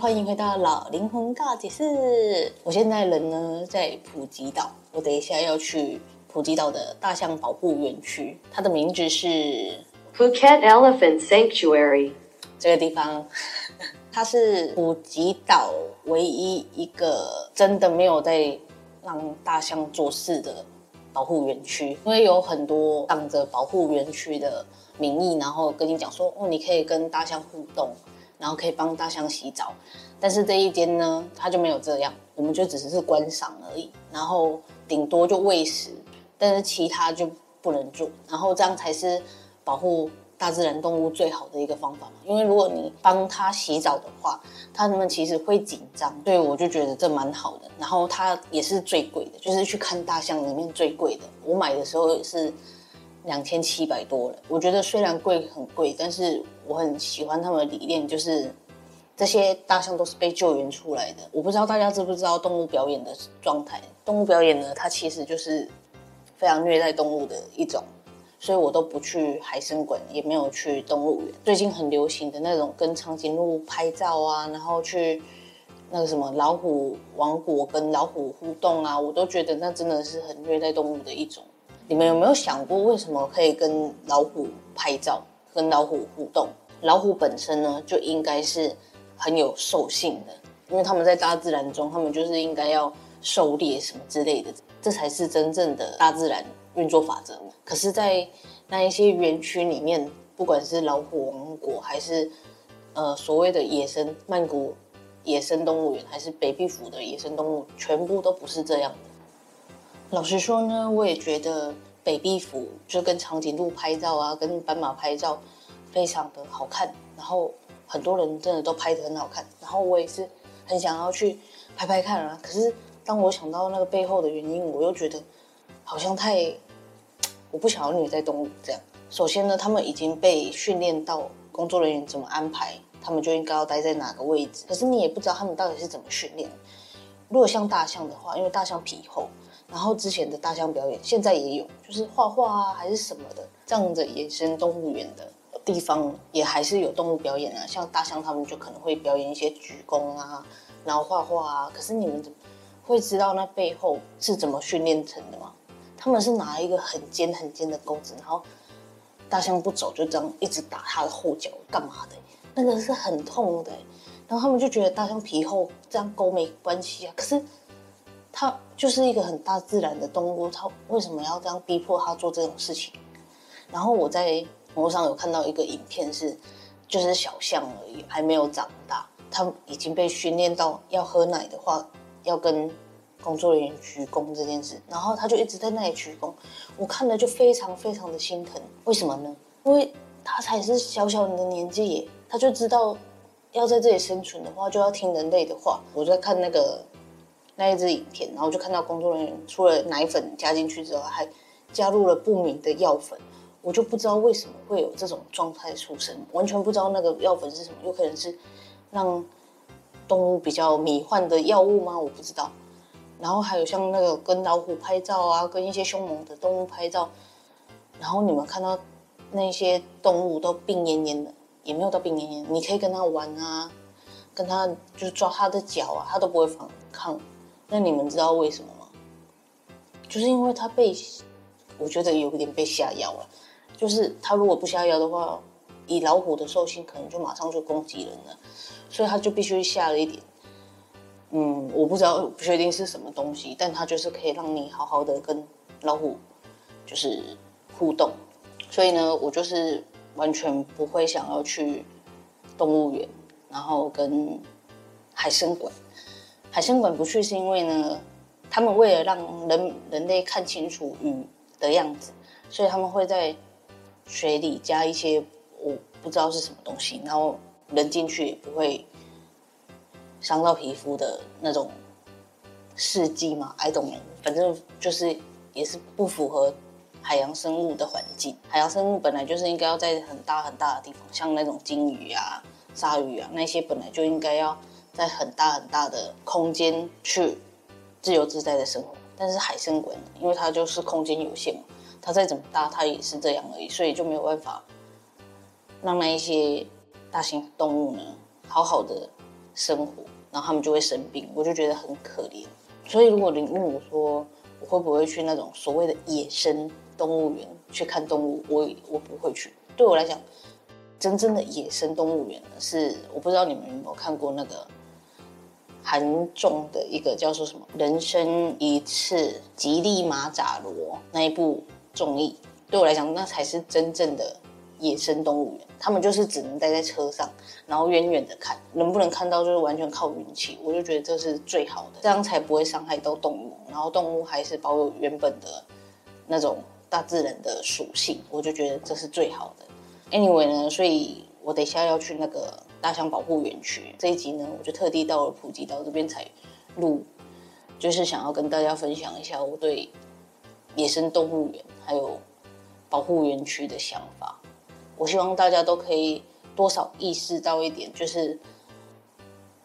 欢迎回到老灵魂告解室。我现在人呢在普吉岛，我等一下要去普吉岛的大象保护园区，它的名字是 Phuket Elephant Sanctuary。这个地方，它是普吉岛唯一一个真的没有在让大象做事的保护园区，因为有很多当着保护园区的名义，然后跟你讲说，哦，你可以跟大象互动。然后可以帮大象洗澡，但是这一间呢，它就没有这样，我们就只是观赏而已，然后顶多就喂食，但是其他就不能做，然后这样才是保护大自然动物最好的一个方法嘛。因为如果你帮它洗澡的话，它们其实会紧张，所以我就觉得这蛮好的。然后它也是最贵的，就是去看大象里面最贵的，我买的时候也是。两千七百多了，我觉得虽然贵很贵，但是我很喜欢他们的理念，就是这些大象都是被救援出来的。我不知道大家知不知道动物表演的状态？动物表演呢，它其实就是非常虐待动物的一种，所以我都不去海参馆，也没有去动物园。最近很流行的那种跟长颈鹿拍照啊，然后去那个什么老虎王国跟老虎互动啊，我都觉得那真的是很虐待动物的一种。你们有没有想过，为什么可以跟老虎拍照、跟老虎互动？老虎本身呢，就应该是很有兽性的，因为他们在大自然中，他们就是应该要狩猎什么之类的，这才是真正的大自然运作法则。可是，在那一些园区里面，不管是老虎王国，还是呃所谓的野生曼谷野生动物园，还是北碧府的野生动物，全部都不是这样的。老实说呢，我也觉得北壁府就跟长颈鹿拍照啊，跟斑马拍照，非常的好看。然后很多人真的都拍得很好看。然后我也是很想要去拍拍看啊。可是当我想到那个背后的原因，我又觉得好像太……我不想要虐待动物这样。首先呢，他们已经被训练到工作人员怎么安排，他们就应该要待在哪个位置。可是你也不知道他们到底是怎么训练。如果像大象的话，因为大象皮厚。然后之前的大象表演，现在也有，就是画画啊，还是什么的，这样的野生动物园的地方也还是有动物表演啊。像大象，他们就可能会表演一些鞠躬啊，然后画画啊。可是你们怎么会知道那背后是怎么训练成的吗？他们是拿一个很尖很尖的钩子，然后大象不走就这样一直打它的后脚，干嘛的？那个是很痛的。然后他们就觉得大象皮厚，这样勾没关系啊。可是。它就是一个很大自然的动物，它为什么要这样逼迫它做这种事情？然后我在网络上有看到一个影片是，就是小象而已，还没有长大，它已经被训练到要喝奶的话，要跟工作人员鞠躬这件事，然后它就一直在那里鞠躬，我看了就非常非常的心疼。为什么呢？因为它才是小小的年纪耶，它就知道要在这里生存的话，就要听人类的话。我在看那个。那一支影片，然后就看到工作人员除了奶粉加进去之后，还加入了不明的药粉，我就不知道为什么会有这种状态出生，完全不知道那个药粉是什么，有可能是让动物比较迷幻的药物吗？我不知道。然后还有像那个跟老虎拍照啊，跟一些凶猛的动物拍照，然后你们看到那些动物都病恹恹的，也没有到病恹恹，你可以跟它玩啊，跟它就是抓它的脚啊，它都不会反抗。那你们知道为什么吗？就是因为它被，我觉得有点被下药了。就是它如果不下药的话，以老虎的兽性，可能就马上就攻击人了，所以它就必须下了一点。嗯，我不知道，不确定是什么东西，但它就是可以让你好好的跟老虎就是互动。所以呢，我就是完全不会想要去动物园，然后跟海生馆。海生馆不去是因为呢，他们为了让人人类看清楚鱼的样子，所以他们会在水里加一些我不知道是什么东西，然后人进去也不会伤到皮肤的那种试剂嘛，I don't know，反正就是也是不符合海洋生物的环境。海洋生物本来就是应该要在很大很大的地方，像那种鲸鱼啊、鲨鱼啊那些本来就应该要在很大很大的空间去自由自在的生活。但是海生馆，因为它就是空间有限嘛，它再怎么大，它也是这样而已，所以就没有办法让那一些大型动物呢好好的生活。然后他们就会生病，我就觉得很可怜。所以如果你问我说我会不会去那种所谓的野生动物园去看动物，我我不会去。对我来讲，真正的野生动物园呢，是我不知道你们有没有看过那个韩综的一个叫做什么《人生一次吉利马扎罗》那一部综艺。对我来讲，那才是真正的。野生动物园，他们就是只能待在车上，然后远远的看，能不能看到就是完全靠运气。我就觉得这是最好的，这样才不会伤害到动物，然后动物还是保有原本的那种大自然的属性。我就觉得这是最好的。Anyway 呢，所以我等一下要去那个大象保护园区，这一集呢，我就特地到了普吉岛这边才录，就是想要跟大家分享一下我对野生动物园还有保护园区的想法。我希望大家都可以多少意识到一点，就是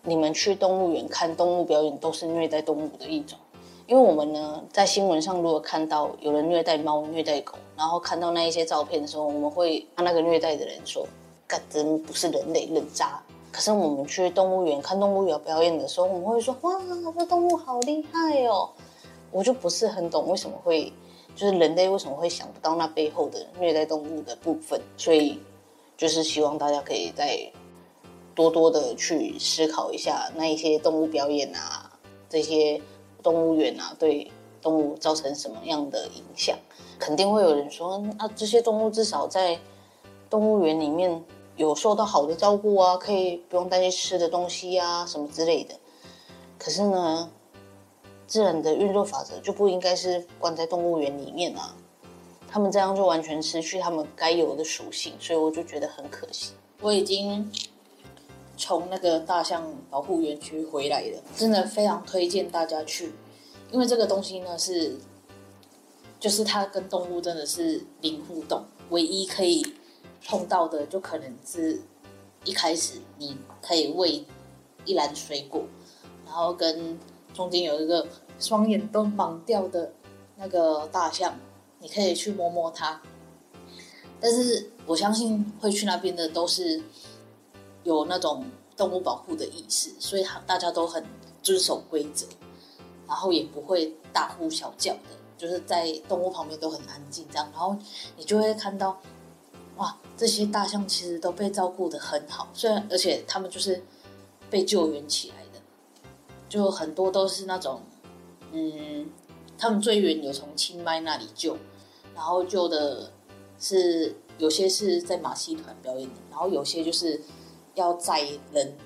你们去动物园看动物表演都是虐待动物的一种。因为我们呢，在新闻上如果看到有人虐待猫、虐待狗，然后看到那一些照片的时候，我们会让那个虐待的人说：“真不是人类，人渣。”可是我们去动物园看动物表演的时候，我们会说：“哇，这动物好厉害哦！”我就不是很懂为什么会。就是人类为什么会想不到那背后的虐待动物的部分？所以就是希望大家可以再多多的去思考一下那一些动物表演啊，这些动物园啊，对动物造成什么样的影响？肯定会有人说啊，这些动物至少在动物园里面有受到好的照顾啊，可以不用担心吃的东西啊什么之类的。可是呢？自然的运作法则就不应该是关在动物园里面啊，他们这样就完全失去他们该有的属性，所以我就觉得很可惜。我已经从那个大象保护园区回来了，真的非常推荐大家去，因为这个东西呢是，就是它跟动物真的是零互动，唯一可以碰到的就可能是一开始你可以喂一篮水果，然后跟。中间有一个双眼都盲掉的那个大象，你可以去摸摸它。但是我相信会去那边的都是有那种动物保护的意识，所以大家都很遵守规则，然后也不会大呼小叫的，就是在动物旁边都很安静这样。然后你就会看到，哇，这些大象其实都被照顾得很好，虽然而且他们就是被救援起来的。就很多都是那种，嗯，他们最远有从清迈那里救，然后救的是有些是在马戏团表演的，然后有些就是要载人，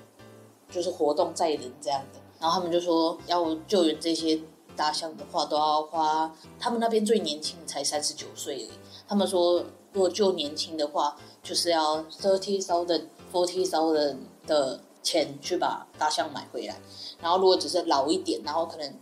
就是活动载人这样的。然后他们就说要救援这些大象的话，都要花他们那边最年轻才三十九岁。他们说如果就年轻的话，就是要 thirty thousand forty thousand 的钱去把大象买回来。然后，如果只是老一点，然后可能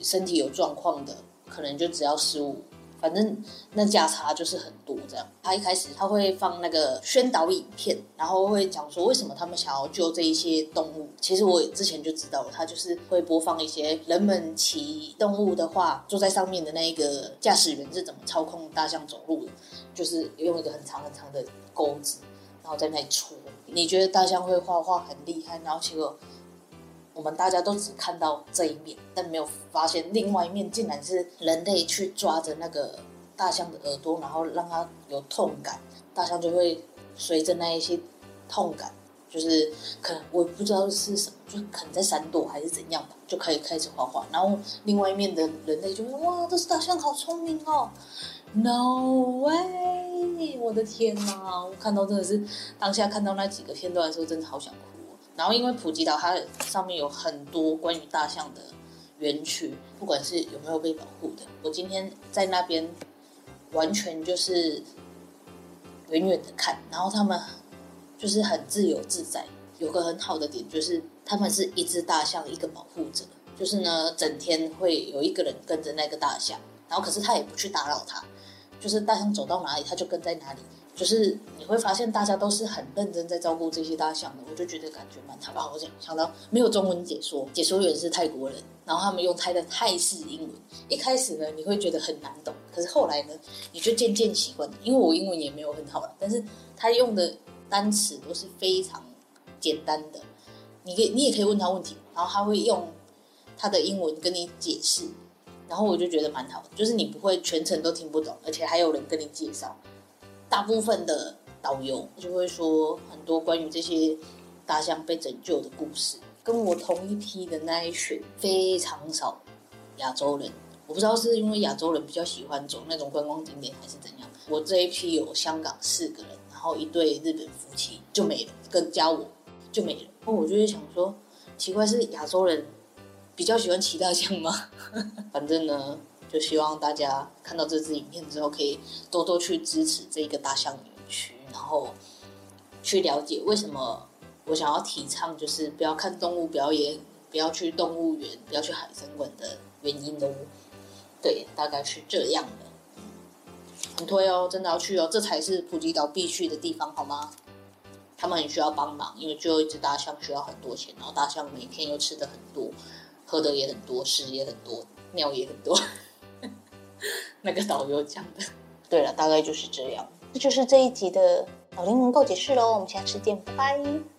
身体有状况的，可能就只要十五反正那价差就是很多这样。他一开始他会放那个宣导影片，然后会讲说为什么他们想要救这一些动物。其实我之前就知道，他就是会播放一些人们骑动物的话，坐在上面的那一个驾驶员是怎么操控大象走路的，就是用一个很长很长的钩子，然后在那里戳。你觉得大象会画画很厉害，然后结果。我们大家都只看到这一面，但没有发现另外一面竟然是人类去抓着那个大象的耳朵，然后让它有痛感，大象就会随着那一些痛感，就是可能我不知道是什么，就可能在闪躲还是怎样吧，就可以开始画画。然后另外一面的人类就会说：“哇，这是大象好聪明哦！”No way！我的天哪！我看到真的是当下看到那几个片段的时候，真的好想哭。然后，因为普吉岛它上面有很多关于大象的园区，不管是有没有被保护的，我今天在那边完全就是远远的看，然后他们就是很自由自在。有个很好的点就是，他们是一只大象一个保护者，就是呢，整天会有一个人跟着那个大象，然后可是他也不去打扰他，就是大象走到哪里他就跟在哪里。就是你会发现大家都是很认真在照顾这些大象的，我就觉得感觉蛮好。我想想到没有中文解说，解说员是泰国人，然后他们用泰的泰式英文。一开始呢，你会觉得很难懂，可是后来呢，你就渐渐习惯。因为我英文也没有很好了，但是他用的单词都是非常简单的，你可以你也可以问他问题，然后他会用他的英文跟你解释，然后我就觉得蛮好，就是你不会全程都听不懂，而且还有人跟你介绍。大部分的导游就会说很多关于这些大象被拯救的故事。跟我同一批的那一群非常少亚洲人，我不知道是因为亚洲人比较喜欢走那种观光景点还是怎样。我这一批有香港四个人，然后一对日本夫妻就没了，跟加我就没了。那我就会想说，奇怪是亚洲人比较喜欢骑大象吗？反正呢。就希望大家看到这支影片之后，可以多多去支持这个大象园区，然后去了解为什么我想要提倡，就是不要看动物表演，不要去动物园，不要去海参馆的原因哦。对，大概是这样的。很推哦，真的要去哦，这才是普吉岛必去的地方，好吗？他们很需要帮忙，因为救一只大象需要很多钱，然后大象每天又吃的很多，喝的也很多，屎也很多，尿也很多。那个导游讲的，对了，大概就是这样。这就是这一集的老灵魂够解释喽，我们下次见，拜拜。